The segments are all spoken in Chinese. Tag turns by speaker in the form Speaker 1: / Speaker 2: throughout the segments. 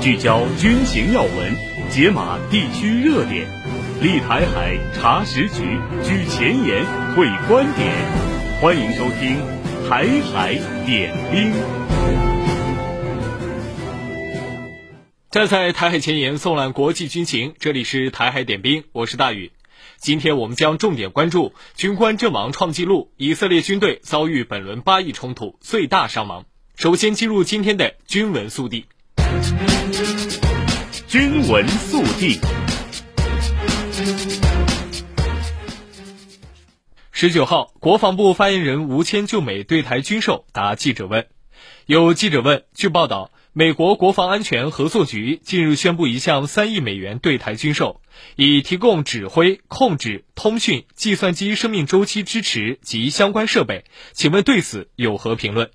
Speaker 1: 聚焦军情要闻，解码地区热点，立台海查实局，举前沿会观点。欢迎收听《台海点兵》。
Speaker 2: 站在台海前沿，送览国际军情。这里是《台海点兵》，我是大宇。今天我们将重点关注军官阵亡创纪录，以色列军队遭遇本轮巴以冲突最大伤亡。首先进入今天的军闻速递。
Speaker 1: 军闻速递。
Speaker 2: 十九号，国防部发言人吴谦就美对台军售答记者问。有记者问，据报道，美国国防安全合作局近日宣布一项三亿美元对台军售，以提供指挥、控制、通讯、计算机生命周期支持及相关设备，请问对此有何评论？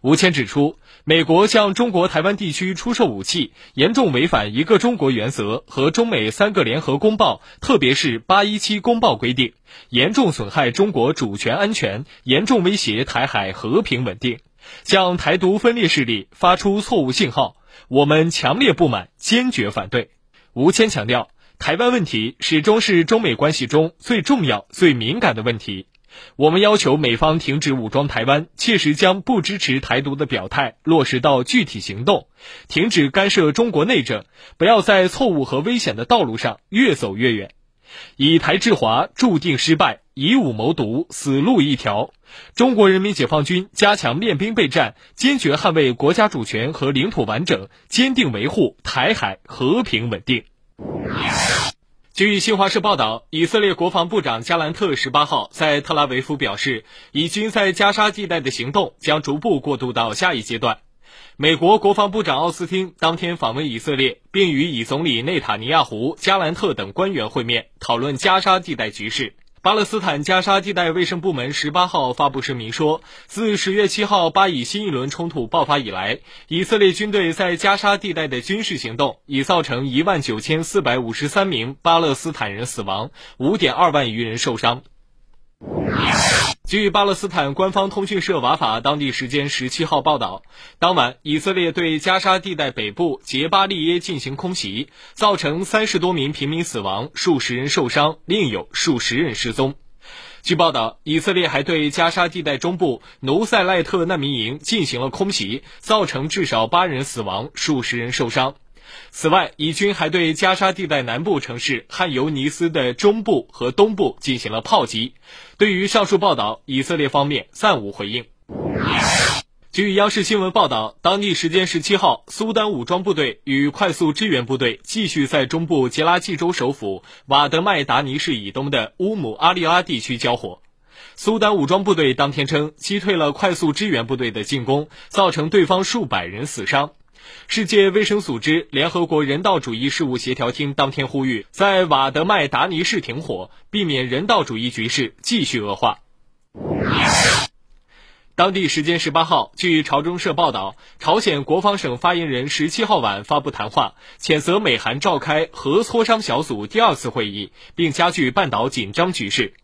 Speaker 2: 吴谦指出，美国向中国台湾地区出售武器，严重违反一个中国原则和中美三个联合公报，特别是八一七公报规定，严重损害中国主权安全，严重威胁台海和平稳定，向台独分裂势力发出错误信号，我们强烈不满，坚决反对。吴谦强调，台湾问题始终是中美关系中最重要、最敏感的问题。我们要求美方停止武装台湾，切实将不支持台独的表态落实到具体行动，停止干涉中国内政，不要在错误和危险的道路上越走越远。以台制华注定失败，以武谋独死路一条。中国人民解放军加强练兵备战，坚决捍卫国家主权和领土完整，坚定维护台海和平稳定。据新华社报道，以色列国防部长加兰特十八号在特拉维夫表示，以军在加沙地带的行动将逐步过渡到下一阶段。美国国防部长奥斯汀当天访问以色列，并与以总理内塔尼亚胡、加兰特等官员会面，讨论加沙地带局势。巴勒斯坦加沙地带卫生部门十八号发布声明说，自十月七号巴以新一轮冲突爆发以来，以色列军队在加沙地带的军事行动已造成一万九千四百五十三名巴勒斯坦人死亡，五点二万余人受伤。据巴勒斯坦官方通讯社瓦法当地时间十七号报道，当晚以色列对加沙地带北部杰巴利耶进行空袭，造成三十多名平民死亡，数十人受伤，另有数十人失踪。据报道，以色列还对加沙地带中部努塞赖特难民营进行了空袭，造成至少八人死亡，数十人受伤。此外，以军还对加沙地带南部城市汉尤尼斯的中部和东部进行了炮击。对于上述报道，以色列方面暂无回应。据央视新闻报道，当地时间十七号，苏丹武装部队与快速支援部队继续在中部杰拉济州首府瓦德麦达尼市以东的乌姆阿利拉地区交火。苏丹武装部队当天称，击退了快速支援部队的进攻，造成对方数百人死伤。世界卫生组织联合国人道主义事务协调厅当天呼吁，在瓦德麦达尼市停火，避免人道主义局势继续恶化。当地时间十八号，据朝中社报道，朝鲜国防省发言人十七号晚发布谈话，谴责美韩召开核磋商小组第二次会议，并加剧半岛紧张局势。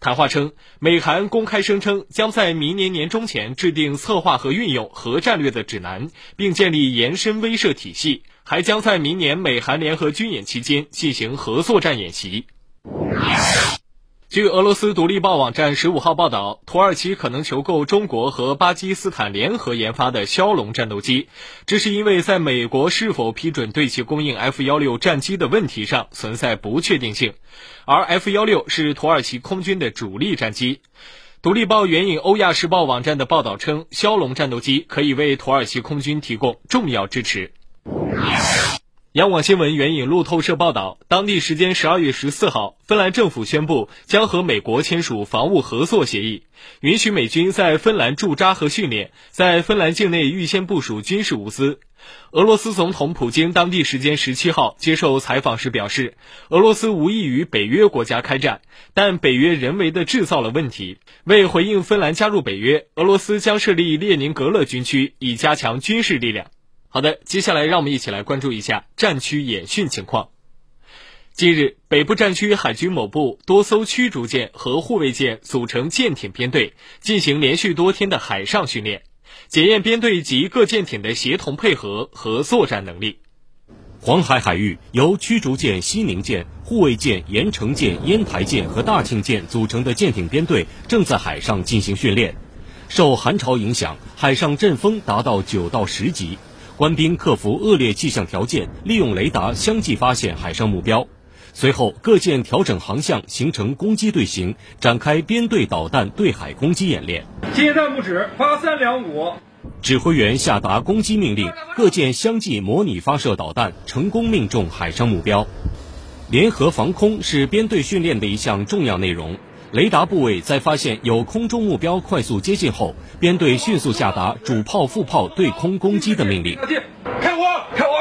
Speaker 2: 谈话称，美韩公开声称将在明年年中前制定策划和运用核战略的指南，并建立延伸威慑体系，还将在明年美韩联合军演期间进行核作战演习。据俄罗斯独立报网站十五号报道，土耳其可能求购中国和巴基斯坦联合研发的枭龙战斗机，这是因为在美国是否批准对其供应 F 幺六战机的问题上存在不确定性，而 F 幺六是土耳其空军的主力战机。独立报援引欧亚时报网站的报道称，枭龙战斗机可以为土耳其空军提供重要支持。央广新闻援引路透社报道，当地时间十二月十四号，芬兰政府宣布将和美国签署防务合作协议，允许美军在芬兰驻扎和训练，在芬兰境内预先部署军事物资。俄罗斯总统普京当地时间十七号接受采访时表示，俄罗斯无意与北约国家开战，但北约人为地制造了问题。为回应芬兰加入北约，俄罗斯将设立列宁格勒军区，以加强军事力量。好的，接下来让我们一起来关注一下战区演训情况。近日，北部战区海军某部多艘驱逐舰和护卫舰组成舰艇编队，进行连续多天的海上训练，检验编队及各舰艇的协同配合和作战能力。
Speaker 3: 黄海海域由驱逐舰西宁舰、护卫舰盐城舰、烟台舰和大庆舰组成的舰艇编队正在海上进行训练。受寒潮影响，海上阵风达到九到十级，官兵克服恶劣气象条件，利用雷达相继发现海上目标。随后，各舰调整航向，形成攻击队形，展开编队导弹对海攻击演练。
Speaker 4: 接弹不止八三两五。
Speaker 3: 指挥员下达攻击命令，各舰相继模拟发射导弹，成功命中海上目标。联合防空是编队训练的一项重要内容。雷达部位在发现有空中目标快速接近后，编队迅速下达主炮、副炮对空攻击的命令。
Speaker 4: 开火！开火！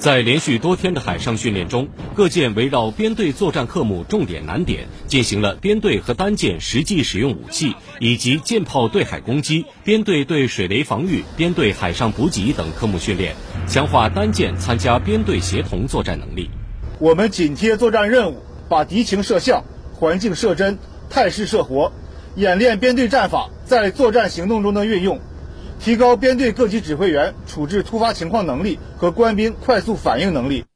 Speaker 3: 在连续多天的海上训练中，各舰围绕编队作战科目重点难点，进行了编队和单舰实际使用武器，以及舰炮对海攻击、编队对水雷防御、编队海上补给等科目训练，强化单舰参加编队协同作战能力。
Speaker 5: 我们紧贴作战任务，把敌情设像、环境设真、态势设活，演练编队战法在作战行动中的运用。提高编队各级指挥员处置突发情况能力和官兵快速反应能力。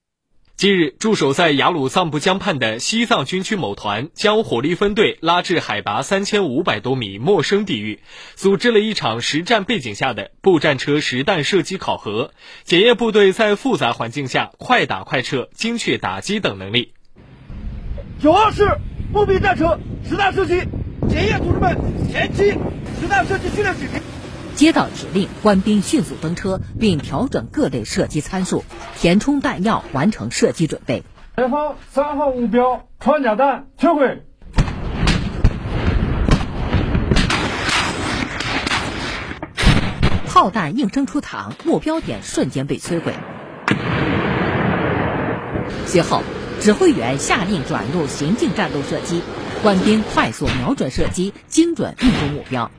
Speaker 2: 近日，驻守在雅鲁藏布江畔的西藏军区某团将火力分队拉至海拔三千五百多米陌生地域，组织了一场实战背景下的步战车实弹射击考核，检验部队在复杂环境下快打快撤、精确打击等能力。
Speaker 6: 九号式步兵战车实弹射击，检验同志们前期实弹射击训练水平。
Speaker 7: 接到指令，官兵迅速登车，并调整各类射击参数，填充弹药，完成射击准备。
Speaker 6: 前方三号目标穿甲弹摧毁，
Speaker 7: 炮弹应声出膛，目标点瞬间被摧毁。随后，指挥员下令转入行进战斗射击，官兵快速瞄准射击，精准命中目标。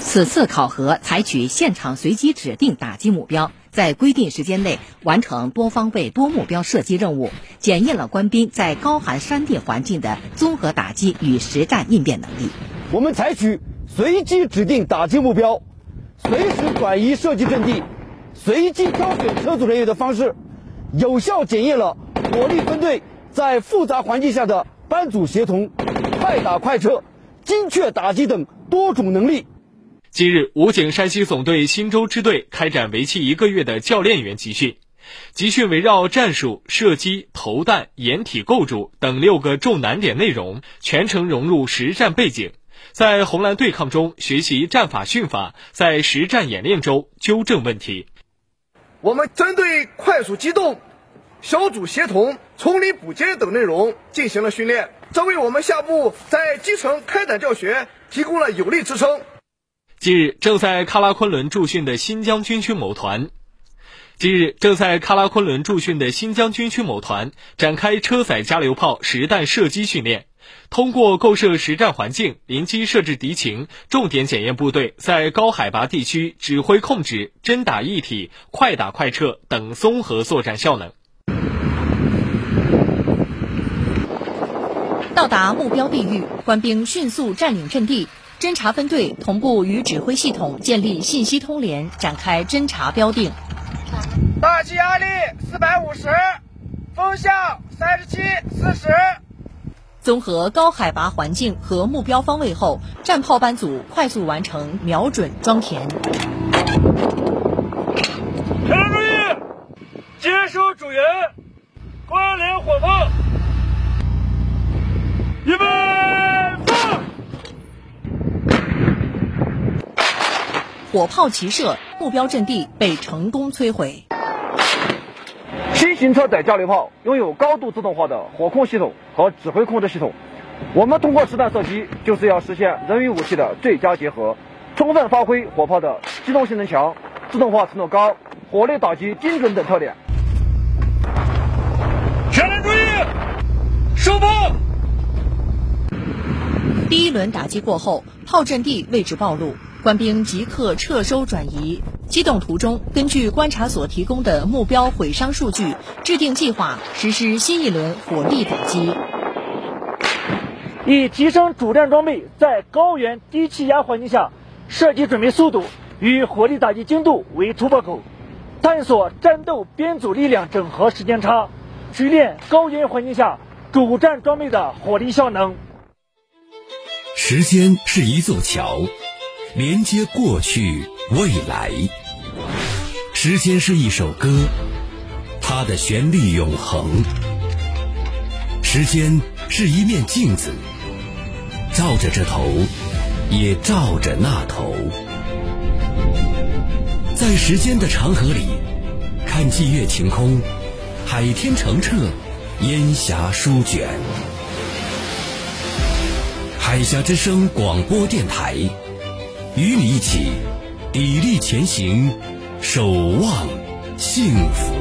Speaker 7: 此次考核采取现场随机指定打击目标，在规定时间内完成多方位多目标射击任务，检验了官兵在高寒山地环境的综合打击与实战应变能力。
Speaker 6: 我们采取随机指定打击目标、随时转移射击阵地、随机挑选车组人员的方式，有效检验了火力分队在复杂环境下的班组协同、快打快撤、精确打击等多种能力。
Speaker 2: 近日，武警山西总队忻州支队开展为期一个月的教练员集训。集训围绕战术、射击、投弹、掩体构筑等六个重难点内容，全程融入实战背景，在红蓝对抗中学习战法训法，在实战演练中纠正问题。
Speaker 8: 我们针对快速机动、小组协同、丛林补给等内容进行了训练，这为我们下部在基层开展教学提供了有力支撑。
Speaker 2: 近日，正在喀拉昆仑驻训的新疆军区某团，近日正在喀拉昆仑驻训的新疆军区某团展开车载加榴炮实弹射击训练，通过构设实战环境、临机设置敌情，重点检验部队在高海拔地区指挥控制、真打一体、快打快撤等综合作战效能。
Speaker 9: 到达目标地域，官兵迅速占领阵地。侦察分队同步与指挥系统建立信息通联，展开侦察标定。
Speaker 8: 大气压力四百五十，风向三十七四十。
Speaker 9: 综合高海拔环境和目标方位后，战炮班组快速完成瞄准装填。
Speaker 6: 全体注意，接收主人，关联火炮，预备放。
Speaker 9: 火炮齐射，目标阵地被成功摧毁。
Speaker 6: 新型车载加榴炮拥有高度自动化的火控系统和指挥控制系统。我们通过实弹射击，就是要实现人与武器的最佳结合，充分发挥火炮的机动性能强、自动化程度高、火力打击精准等特点。全员注意，收炮！
Speaker 9: 第一轮打击过后，炮阵地位置暴露。官兵即刻撤收转移，机动途中根据观察所提供的目标毁伤数据，制定计划实施新一轮火力打击，
Speaker 6: 以提升主战装备在高原低气压环境下
Speaker 10: 射击准备速度与火力打击精度为突破口，探索战斗编组力量整合时间差，锤炼高原环境下主战装备的火力效能。
Speaker 11: 时间是一座桥，连接过去未来。时间是一首歌，它的旋律永恒。时间是一面镜子，照着这头，也照着那头。在时间的长河里，看霁月晴空，海天澄澈，烟霞舒卷。海峡之声广播电台，与你一起砥砺前行，守望幸福。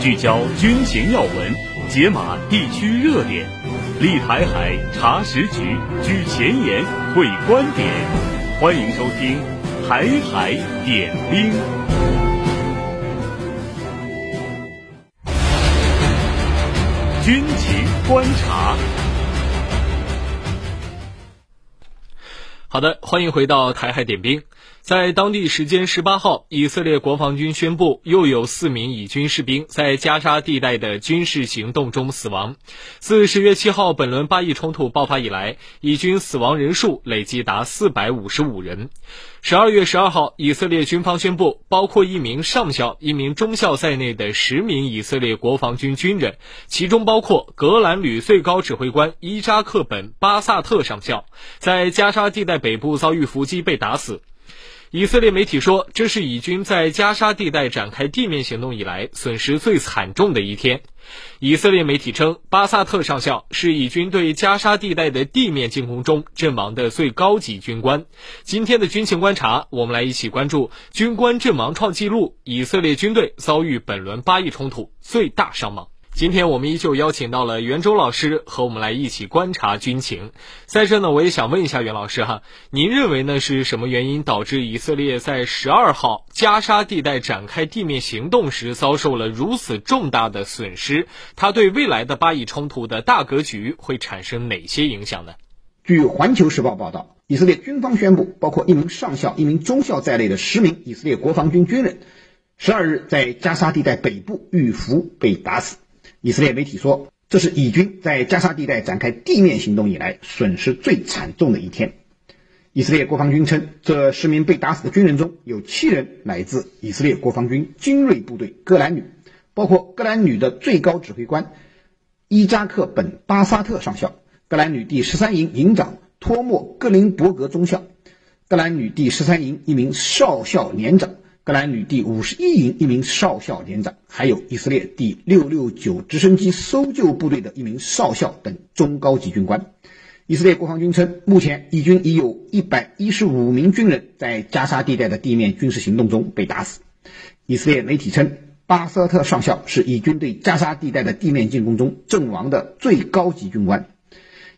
Speaker 1: 聚焦军情要闻，解码地区热点，立台海查实局，举前沿，会观点。欢迎收听。台海点兵，军情观察。
Speaker 2: 好的，欢迎回到台海点兵。在当地时间十八号，以色列国防军宣布，又有四名以军士兵在加沙地带的军事行动中死亡。自十月七号本轮巴以冲突爆发以来，以军死亡人数累计达四百五十五人。十二月十二号，以色列军方宣布，包括一名上校、一名中校在内的十名以色列国防军军人，其中包括格兰旅最高指挥官伊扎克本巴萨特上校，在加沙地带北部遭遇伏击被打死。以色列媒体说，这是以军在加沙地带展开地面行动以来损失最惨重的一天。以色列媒体称，巴萨特上校是以军对加沙地带的地面进攻中阵亡的最高级军官。今天的军情观察，我们来一起关注军官阵亡创纪录，以色列军队遭遇本轮巴以冲突最大伤亡。今天我们依旧邀请到了袁周老师和我们来一起观察军情。在这呢，我也想问一下袁老师哈，您认为呢是什么原因导致以色列在十二号加沙地带展开地面行动时遭受了如此重大的损失？它对未来的巴以冲突的大格局会产生哪些影响呢？
Speaker 12: 据《环球时报》报道，以色列军方宣布，包括一名上校、一名中校在内的十名以色列国防军军人，十二日在加沙地带北部遇伏被打死。以色列媒体说，这是以军在加沙地带展开地面行动以来损失最惨重的一天。以色列国防军称，这十名被打死的军人中有七人来自以色列国防军精锐部队戈兰旅，包括戈兰旅的最高指挥官伊扎克本巴萨特上校、戈兰旅第十三营营长托莫格林伯格中校、戈兰旅第十三营一名少校连长。格兰旅第五十一营一名少校连长，还有以色列第六六九直升机搜救部队的一名少校等中高级军官。以色列国防军称，目前以军已有一百一十五名军人在加沙地带的地面军事行动中被打死。以色列媒体称，巴萨特上校是以军对加沙地带的地面进攻中阵亡的最高级军官。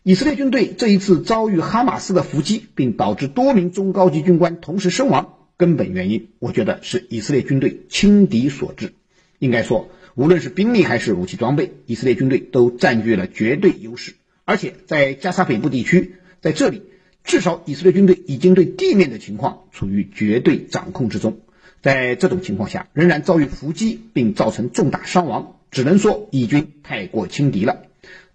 Speaker 12: 以色列军队这一次遭遇哈马斯的伏击，并导致多名中高级军官同时身亡。根本原因，我觉得是以色列军队轻敌所致。应该说，无论是兵力还是武器装备，以色列军队都占据了绝对优势。而且在加沙北部地区，在这里，至少以色列军队已经对地面的情况处于绝对掌控之中。在这种情况下，仍然遭遇伏击并造成重大伤亡，只能说以军太过轻敌了。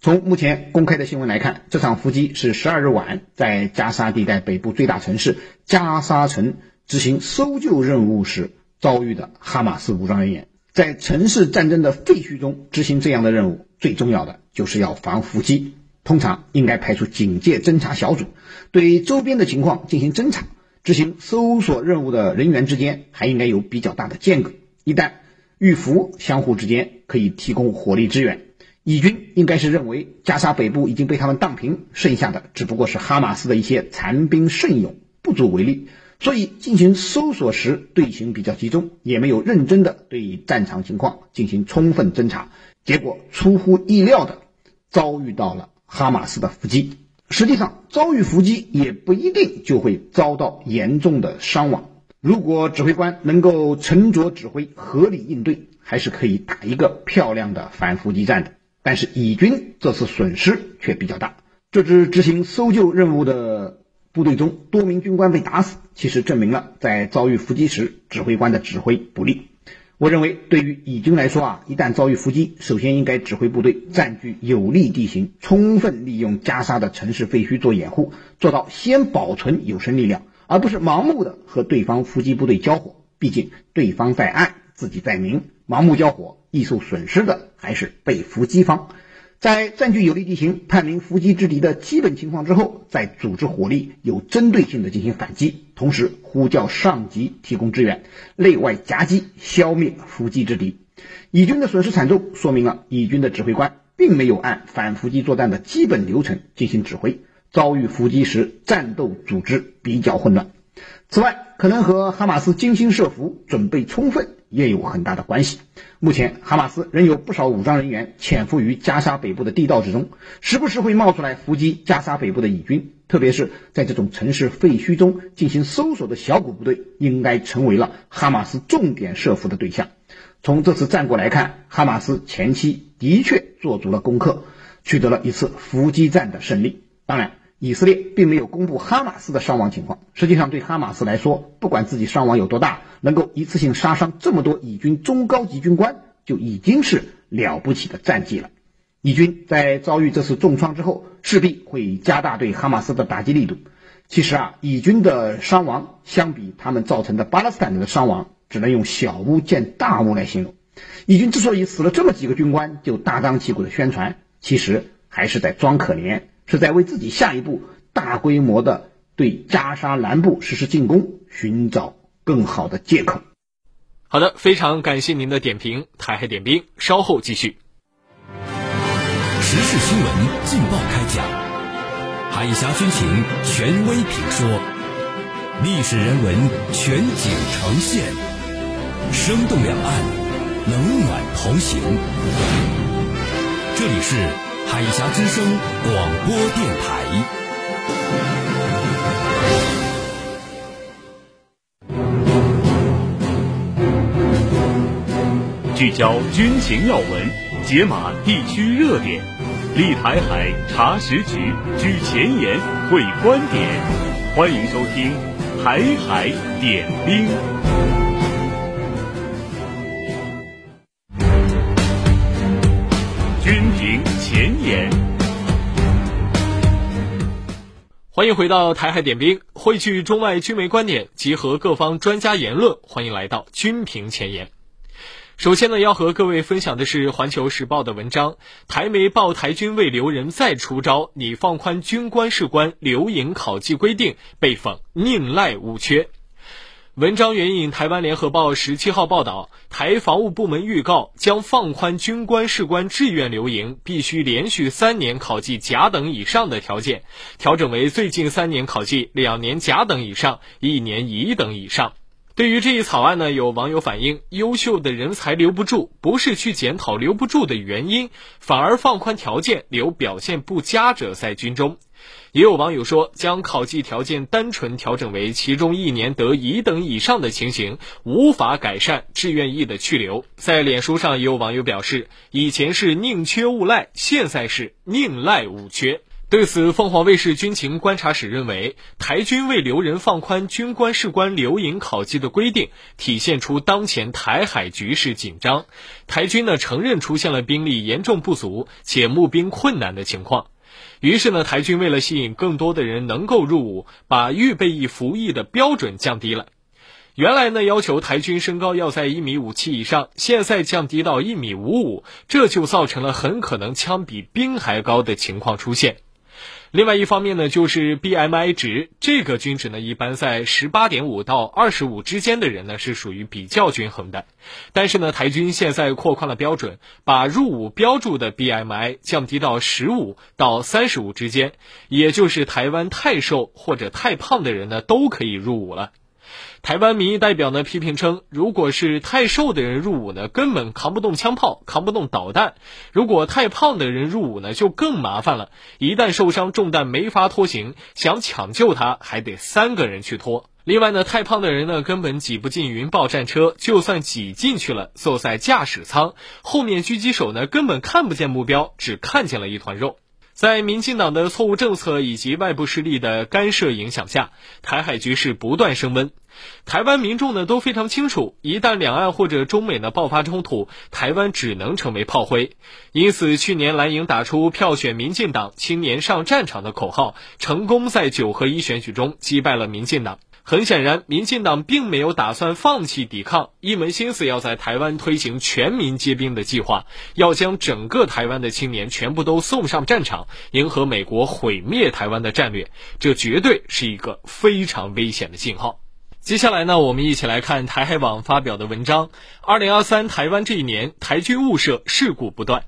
Speaker 12: 从目前公开的新闻来看，这场伏击是十二日晚在加沙地带北部最大城市加沙城。执行搜救任务时遭遇的哈马斯武装人员，在城市战争的废墟中执行这样的任务，最重要的就是要防伏击。通常应该派出警戒侦察小组，对周边的情况进行侦查。执行搜索任务的人员之间还应该有比较大的间隔，一旦遇伏，相互之间可以提供火力支援。以军应该是认为加沙北部已经被他们荡平，剩下的只不过是哈马斯的一些残兵剩勇，不足为虑。所以进行搜索时队形比较集中，也没有认真的对战场情况进行充分侦查，结果出乎意料的遭遇到了哈马斯的伏击。实际上，遭遇伏击也不一定就会遭到严重的伤亡。如果指挥官能够沉着指挥、合理应对，还是可以打一个漂亮的反伏击战的。但是以军这次损失却比较大。这支执行搜救任务的部队中，多名军官被打死，其实证明了在遭遇伏击时，指挥官的指挥不力。我认为，对于以军来说啊，一旦遭遇伏击，首先应该指挥部队占据有利地形，充分利用加沙的城市废墟做掩护，做到先保存有生力量，而不是盲目的和对方伏击部队交火。毕竟对方在暗，自己在明，盲目交火，易受损失的还是被伏击方。在占据有利地形、判明伏击之敌的基本情况之后，再组织火力，有针对性的进行反击，同时呼叫上级提供支援，内外夹击，消灭伏击之敌。以军的损失惨重，说明了以军的指挥官并没有按反伏击作战的基本流程进行指挥，遭遇伏击时，战斗组织比较混乱。此外，可能和哈马斯精心设伏、准备充分也有很大的关系。目前，哈马斯仍有不少武装人员潜伏于加沙北部的地道之中，时不时会冒出来伏击加沙北部的以军。特别是在这种城市废墟中进行搜索的小股部队，应该成为了哈马斯重点设伏的对象。从这次战果来看，哈马斯前期的确做足了功课，取得了一次伏击战的胜利。当然，以色列并没有公布哈马斯的伤亡情况。实际上，对哈马斯来说，不管自己伤亡有多大，能够一次性杀伤这么多以军中高级军官，就已经是了不起的战绩了。以军在遭遇这次重创之后，势必会加大对哈马斯的打击力度。其实啊，以军的伤亡相比他们造成的巴勒斯坦的伤亡，只能用小巫见大巫来形容。以军之所以死了这么几个军官，就大张旗鼓的宣传，其实还是在装可怜。是在为自己下一步大规模的对加沙南部实施进攻寻找更好的借口。
Speaker 2: 好的，非常感谢您的点评，台海点兵稍后继续。
Speaker 11: 时事新闻劲爆开讲，海峡军情权威评说，历史人文全景呈现，生动两岸，冷暖同行。这里是。海峡之声广播电台，
Speaker 1: 聚焦军情要闻，解码地区热点，立台海查实局，举前沿会观点，欢迎收听《台海点兵》。
Speaker 2: 欢迎回到台海点兵，汇聚中外军媒观点，集合各方专家言论。欢迎来到军评前沿。首先呢，要和各位分享的是《环球时报》的文章：台媒曝台军为留人再出招，拟放宽军官士官留营考绩规定，被讽宁赖无缺。文章援引台湾联合报十七号报道，台防务部门预告将放宽军官士官志愿留营必须连续三年考绩甲等以上的条件，调整为最近三年考绩两年甲等以上，一年乙等以上。对于这一草案呢，有网友反映，优秀的人才留不住，不是去检讨留不住的原因，反而放宽条件，留表现不佳者在军中。也有网友说，将考绩条件单纯调整为其中一年得乙等以上的情形，无法改善志愿役的去留。在脸书上，也有网友表示，以前是宁缺毋赖，现在是宁赖无缺。对此，凤凰卫视军情观察室认为，台军为留人放宽军官士官留营考绩的规定，体现出当前台海局势紧张。台军呢承认出现了兵力严重不足且募兵困难的情况。于是呢，台军为了吸引更多的人能够入伍，把预备役服役的标准降低了。原来呢，要求台军身高要在一米五七以上，现在降低到一米五五，这就造成了很可能枪比兵还高的情况出现。另外一方面呢，就是 BMI 值，这个均值呢，一般在十八点五到二十五之间的人呢，是属于比较均衡的。但是呢，台军现在扩宽了标准，把入伍标注的 BMI 降低到十五到三十五之间，也就是台湾太瘦或者太胖的人呢，都可以入伍了。台湾民意代表呢批评称，如果是太瘦的人入伍呢，根本扛不动枪炮，扛不动导弹；如果太胖的人入伍呢，就更麻烦了。一旦受伤中弹没法拖行，想抢救他还得三个人去拖。另外呢，太胖的人呢，根本挤不进云豹战车，就算挤进去了，坐在驾驶舱，后面狙击手呢，根本看不见目标，只看见了一团肉。在民进党的错误政策以及外部势力的干涉影响下，台海局势不断升温。台湾民众呢都非常清楚，一旦两岸或者中美呢爆发冲突，台湾只能成为炮灰。因此，去年蓝营打出“票选民进党，青年上战场”的口号，成功在九合一选举中击败了民进党。很显然，民进党并没有打算放弃抵抗，一门心思要在台湾推行全民皆兵的计划，要将整个台湾的青年全部都送上战场，迎合美国毁灭台湾的战略。这绝对是一个非常危险的信号。接下来呢，我们一起来看台海网发表的文章：二零二三台湾这一年，台军误射事故不断。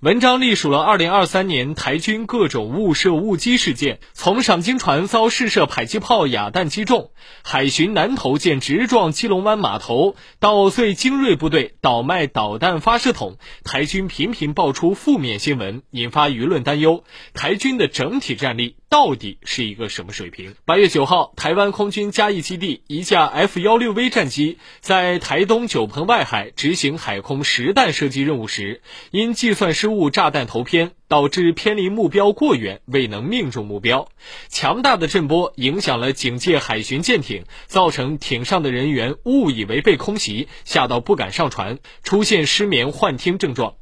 Speaker 2: 文章隶属了2023年台军各种误射误击事件，从赏金船遭试射迫击炮哑弹击中，海巡南投舰直撞基隆湾码头，到最精锐部队倒卖导弹发射筒，台军频频爆出负面新闻，引发舆论担忧。台军的整体战力到底是一个什么水平？八月九号，台湾空军嘉义基地一架 F 幺六 V 战机在台东九鹏外海执行海空实弹射击任务时，因计算失误炸弹投偏，导致偏离目标过远，未能命中目标。强大的震波影响了警戒海巡舰艇，造成艇上的人员误以为被空袭，吓到不敢上船，出现失眠、幻听症状。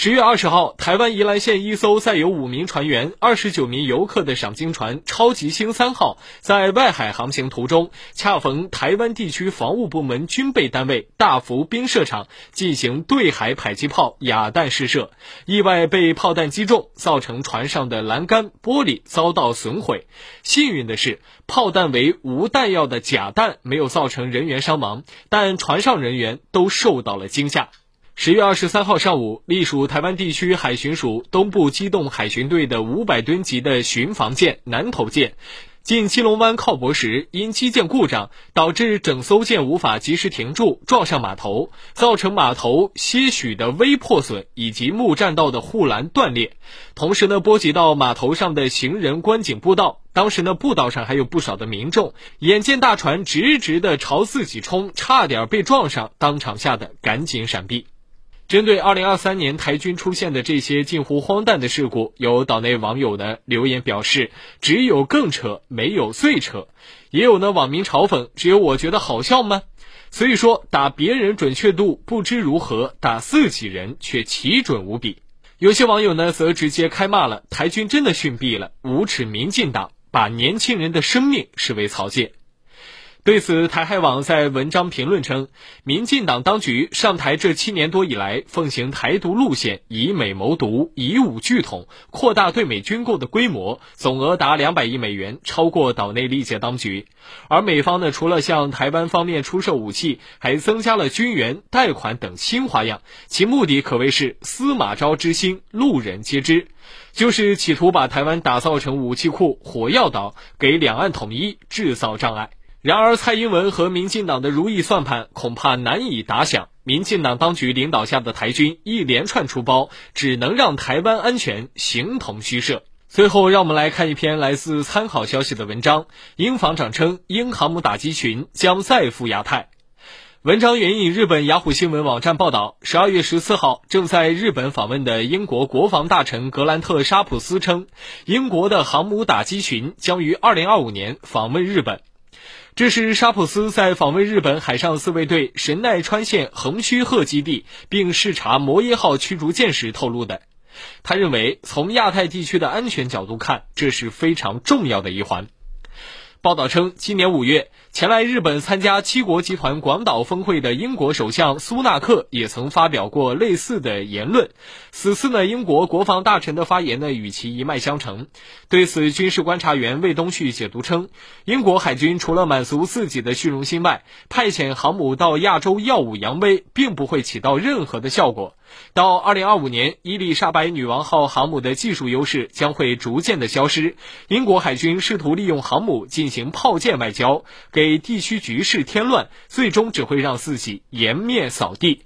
Speaker 2: 十月二十号，台湾宜兰县一艘载有五名船员、二十九名游客的赏金船“超级星三号”在外海航行途中，恰逢台湾地区防务部门军备单位大福兵射场进行对海迫击炮哑弹试射，意外被炮弹击中，造成船上的栏杆、玻璃遭到损毁。幸运的是，炮弹为无弹药的假弹，没有造成人员伤亡，但船上人员都受到了惊吓。十月二十三号上午，隶属台湾地区海巡署东部机动海巡队的五百吨级的巡防舰南投舰，进七隆湾靠泊时，因机件故障导致整艘舰无法及时停住，撞上码头，造成码头些许的微破损以及木栈道的护栏断裂，同时呢，波及到码头上的行人观景步道。当时呢，步道上还有不少的民众，眼见大船直直的朝自己冲，差点被撞上，当场吓得赶紧闪避。针对二零二三年台军出现的这些近乎荒诞的事故，有岛内网友呢留言表示：“只有更扯，没有最扯。”也有呢网民嘲讽：“只有我觉得好笑吗？”所以说，打别人准确度不知如何，打自己人却奇准无比。有些网友呢则直接开骂了：“台军真的逊毙了，无耻民进党，把年轻人的生命视为草芥。”对此，台海网在文章评论称，民进党当局上台这七年多以来，奉行台独路线，以美谋独，以武拒统，扩大对美军购的规模，总额达两百亿美元，超过岛内历届当局。而美方呢，除了向台湾方面出售武器，还增加了军援、贷款等新花样，其目的可谓是司马昭之心，路人皆知，就是企图把台湾打造成武器库、火药岛，给两岸统一制造障碍。然而，蔡英文和民进党的如意算盘恐怕难以打响。民进党当局领导下的台军一连串出包，只能让台湾安全形同虚设。最后，让我们来看一篇来自参考消息的文章：英防长称，英航母打击群将再赴亚太。文章援引日本雅虎新闻网站报道，十二月十四号，正在日本访问的英国国防大臣格兰特·沙普斯称，英国的航母打击群将于二零二五年访问日本。这是沙普斯在访问日本海上自卫队神奈川县横须贺基地，并视察摩耶号驱逐舰时透露的。他认为，从亚太地区的安全角度看，这是非常重要的一环。报道称，今年五月前来日本参加七国集团广岛峰会的英国首相苏纳克也曾发表过类似的言论。此次呢，英国国防大臣的发言呢与其一脉相承。对此，军事观察员魏东旭解读称，英国海军除了满足自己的虚荣心外，派遣航母到亚洲耀武扬威，并不会起到任何的效果。到二零二五年，伊丽莎白女王号航母的技术优势将会逐渐的消失。英国海军试图利用航母进行炮舰外交，给地区局势添乱，最终只会让自己颜面扫地。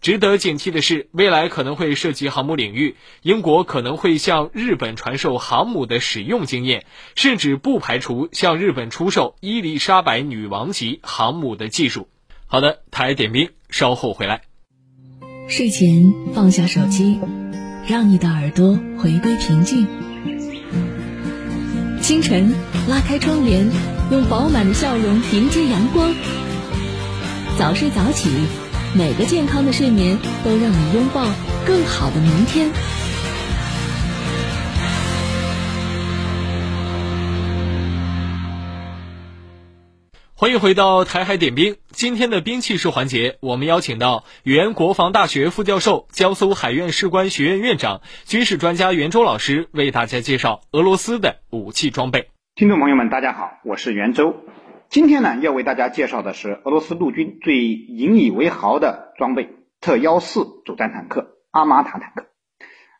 Speaker 2: 值得警惕的是，未来可能会涉及航母领域，英国可能会向日本传授航母的使用经验，甚至不排除向日本出售伊丽莎白女王级航母的技术。好的，台点兵，稍后回来。
Speaker 13: 睡前放下手机，让你的耳朵回归平静。清晨拉开窗帘，用饱满的笑容迎接阳光。早睡早起。每个健康的睡眠都让你拥抱更好的明天。
Speaker 2: 欢迎回到台海点兵。今天的兵器室环节，我们邀请到原国防大学副教授、江苏海院士官学院院长、军事专家袁周老师为大家介绍俄罗斯的武器装备。
Speaker 12: 听众朋友们，大家好，我是袁周。今天呢，要为大家介绍的是俄罗斯陆军最引以为豪的装备——特幺四主战坦克阿玛塔坦克。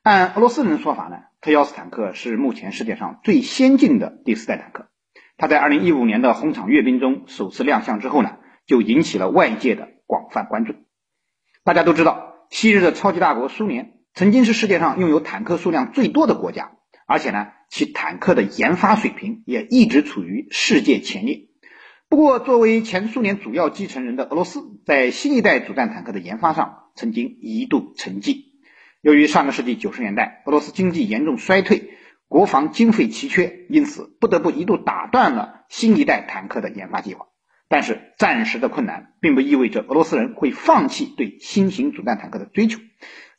Speaker 12: 按俄罗斯人的说法呢，特幺四坦克是目前世界上最先进的第四代坦克。它在2015年的红场阅兵中首次亮相之后呢，就引起了外界的广泛关注。大家都知道，昔日的超级大国苏联曾经是世界上拥有坦克数量最多的国家，而且呢，其坦克的研发水平也一直处于世界前列。不过，作为前苏联主要继承人的俄罗斯，在新一代主战坦克的研发上曾经一度沉寂。由于上个世纪九十年代俄罗斯经济严重衰退，国防经费奇缺，因此不得不一度打断了新一代坦克的研发计划。但是，暂时的困难并不意味着俄罗斯人会放弃对新型主战坦克的追求。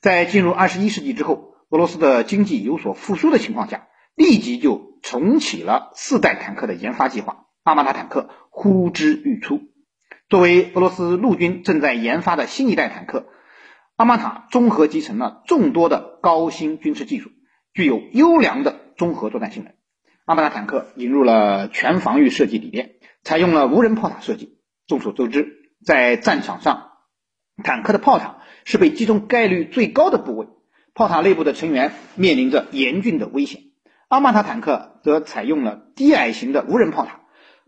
Speaker 12: 在进入二十一世纪之后，俄罗斯的经济有所复苏的情况下，立即就重启了四代坦克的研发计划。阿玛塔坦克呼之欲出。作为俄罗斯陆军正在研发的新一代坦克，阿玛塔综合集成了众多的高新军事技术，具有优良的综合作战性能。阿玛塔坦克引入了全防御设计理念，采用了无人炮塔设计。众所周知，在战场上，坦克的炮塔是被击中概率最高的部位，炮塔内部的成员面临着严峻的危险。阿玛塔坦克则采用了低矮型的无人炮塔。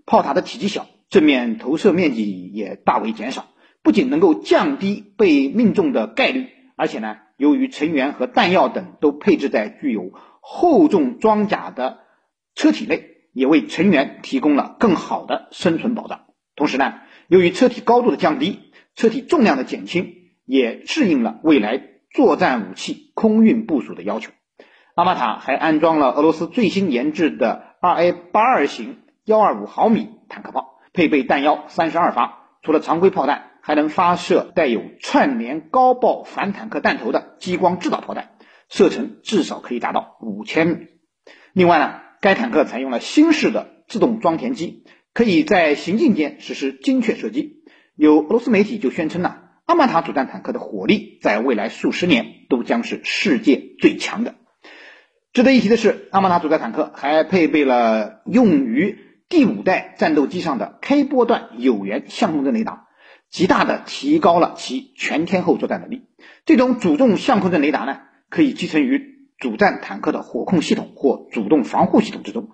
Speaker 12: 炮塔的体积小，正面投射面积也大为减少，不仅能够降低被命中的概率，而且呢，由于成员和弹药等都配置在具有厚重装甲的车体内，也为成员提供了更好的生存保障。同时呢，由于车体高度的降低，车体重量的减轻，也适应了未来作战武器空运部署的要求。阿玛塔还安装了俄罗斯最新研制的 2A82 型。幺二五毫米坦克炮配备弹药三十二发，除了常规炮弹，还能发射带有串联高爆反坦克弹头的激光制导炮弹，射程至少可以达到五千米。另外呢，该坦克采用了新式的自动装填机，可以在行进间实施精确射击。有俄罗斯媒体就宣称呢，阿玛塔主战坦克的火力在未来数十年都将是世界最强的。值得一提的是，阿玛塔主战坦克还配备了用于第五代战斗机上的开波段有源相控阵雷达，极大的提高了其全天候作战能力。这种主动相控阵雷达呢，可以集成于主战坦克的火控系统或主动防护系统之中。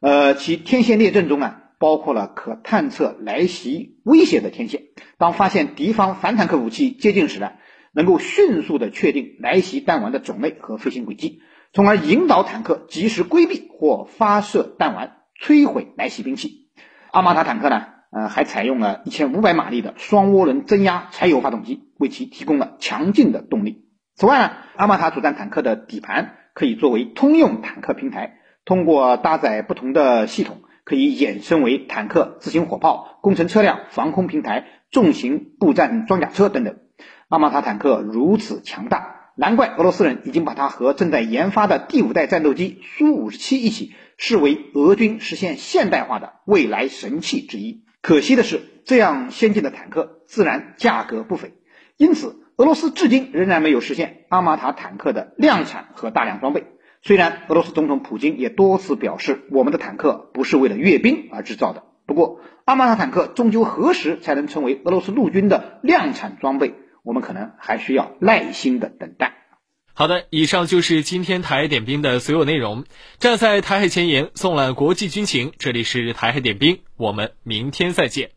Speaker 12: 呃，其天线列阵中呢，包括了可探测来袭威胁的天线。当发现敌方反坦克武器接近时呢，能够迅速的确定来袭弹丸的种类和飞行轨迹，从而引导坦克及时规避或发射弹丸。摧毁来袭兵器，阿玛塔坦克呢，呃，还采用了一千五百马力的双涡轮增压柴油发动机，为其提供了强劲的动力。此外呢，阿玛塔主战坦克的底盘可以作为通用坦克平台，通过搭载不同的系统，可以衍生为坦克、自行火炮、工程车辆、防空平台、重型步战装甲车等等。阿玛塔坦克如此强大。难怪俄罗斯人已经把它和正在研发的第五代战斗机苏五十七一起视为俄军实现现代化的未来神器之一。可惜的是，这样先进的坦克自然价格不菲，因此俄罗斯至今仍然没有实现阿玛塔坦克的量产和大量装备。虽然俄罗斯总统普京也多次表示，我们的坦克不是为了阅兵而制造的。不过，阿玛塔坦克终究何时才能成为俄罗斯陆军的量产装备？我们可能还需要耐心的等待。
Speaker 2: 好的，以上就是今天台海点兵的所有内容。站在台海前沿，送览国际军情，这里是台海点兵，我们明天再见。